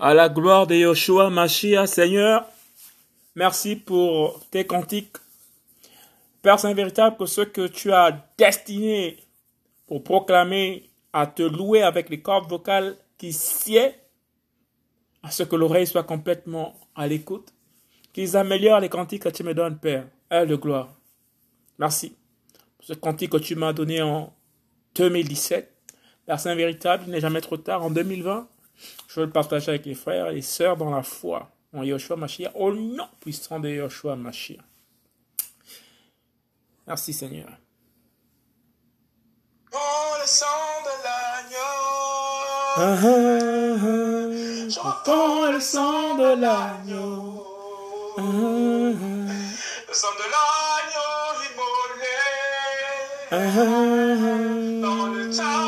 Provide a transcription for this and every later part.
À la gloire de Yoshua Mashiach, Seigneur, merci pour tes cantiques. Père Saint véritable, que ce que tu as destiné pour proclamer, à te louer avec les cordes vocales qui sied, à ce que l'oreille soit complètement à l'écoute, qu'ils améliorent les cantiques que tu me donnes, Père. Elle de gloire. Merci pour ce cantique que tu m'as donné en 2017. Père Saint véritable, il n'est jamais trop tard. En 2020, je veux le partager avec les frères et les sœurs dans la foi en Yoshua Mashiach, au nom puissant de Yoshua Mashiach. Merci Seigneur. le sang de l'agneau. J'entends le sang de l'agneau. Le sang de l'agneau immolé. Dans le ah.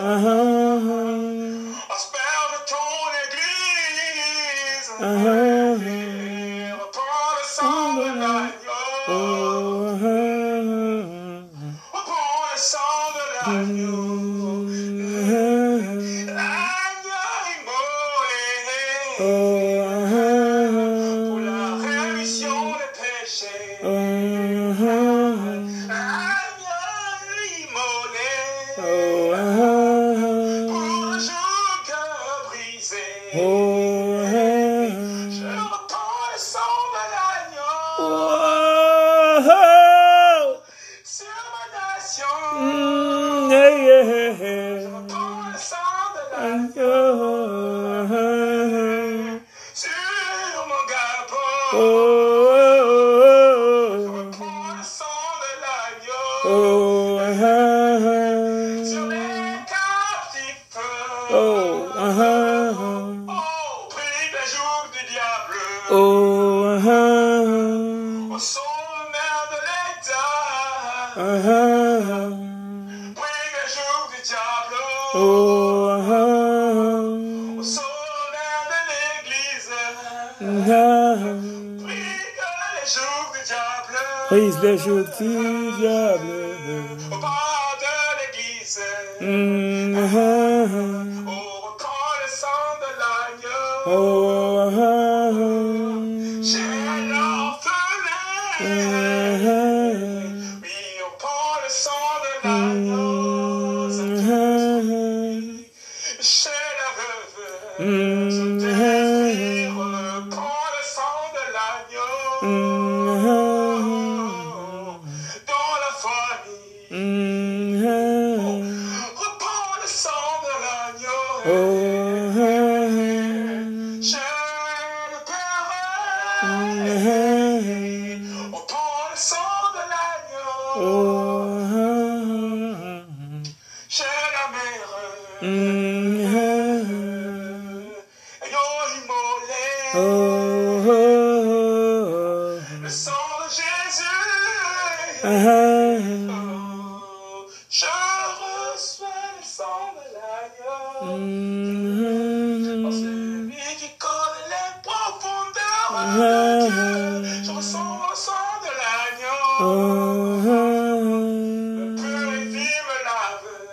Uh-huh. I smell the tone that. Uh-huh. A uh-huh. song that I know. Uh-huh. A song that uh-huh. I oh, know. Uh-huh. oh, oh, oh, oh, uh-huh. Oh, Oh, jours du diable. Le jour du diable. Au pas de l'Église. Mm, ah. On reprend le sang de l'agneau. Oh, ah. Chez l'orphelin. Oui, on prend le sang de l'agneau. Chez la veuve. Mm-hmm. Upon the song mm-hmm. mm-hmm. Upon the song. Mm-hmm. Oh. Uh-huh.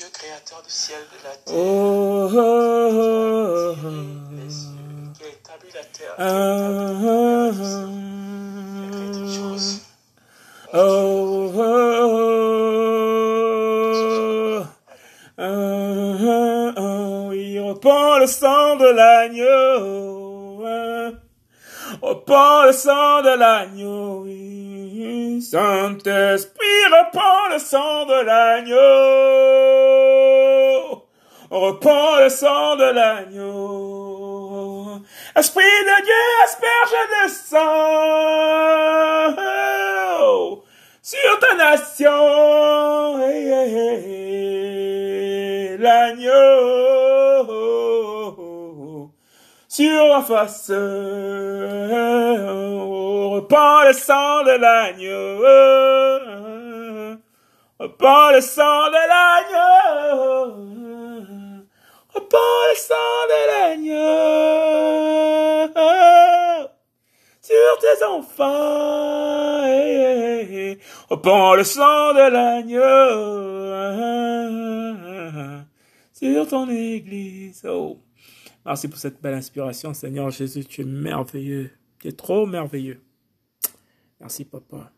Dieu créateur du ciel de la terre. Oh, oh, oh, la Oh, oh, oh, oh, le sang de l'agneau. Repend le sang de l'agneau. Saint-Esprit, repend le sang de l'agneau. Reprends le sang de l'agneau. Esprit de Dieu, asperge le sang sur ta nation. L'agneau sur la face. Reprends le sang de l'agneau. Reprends le sang de l'agneau. Reprends le sang de l'agneau. Sur tes enfants. Reprends le sang de l'agneau. Sur ton église. Oh. Merci pour cette belle inspiration, Seigneur Jésus. Tu es merveilleux. Tu es trop merveilleux. Merci, papa.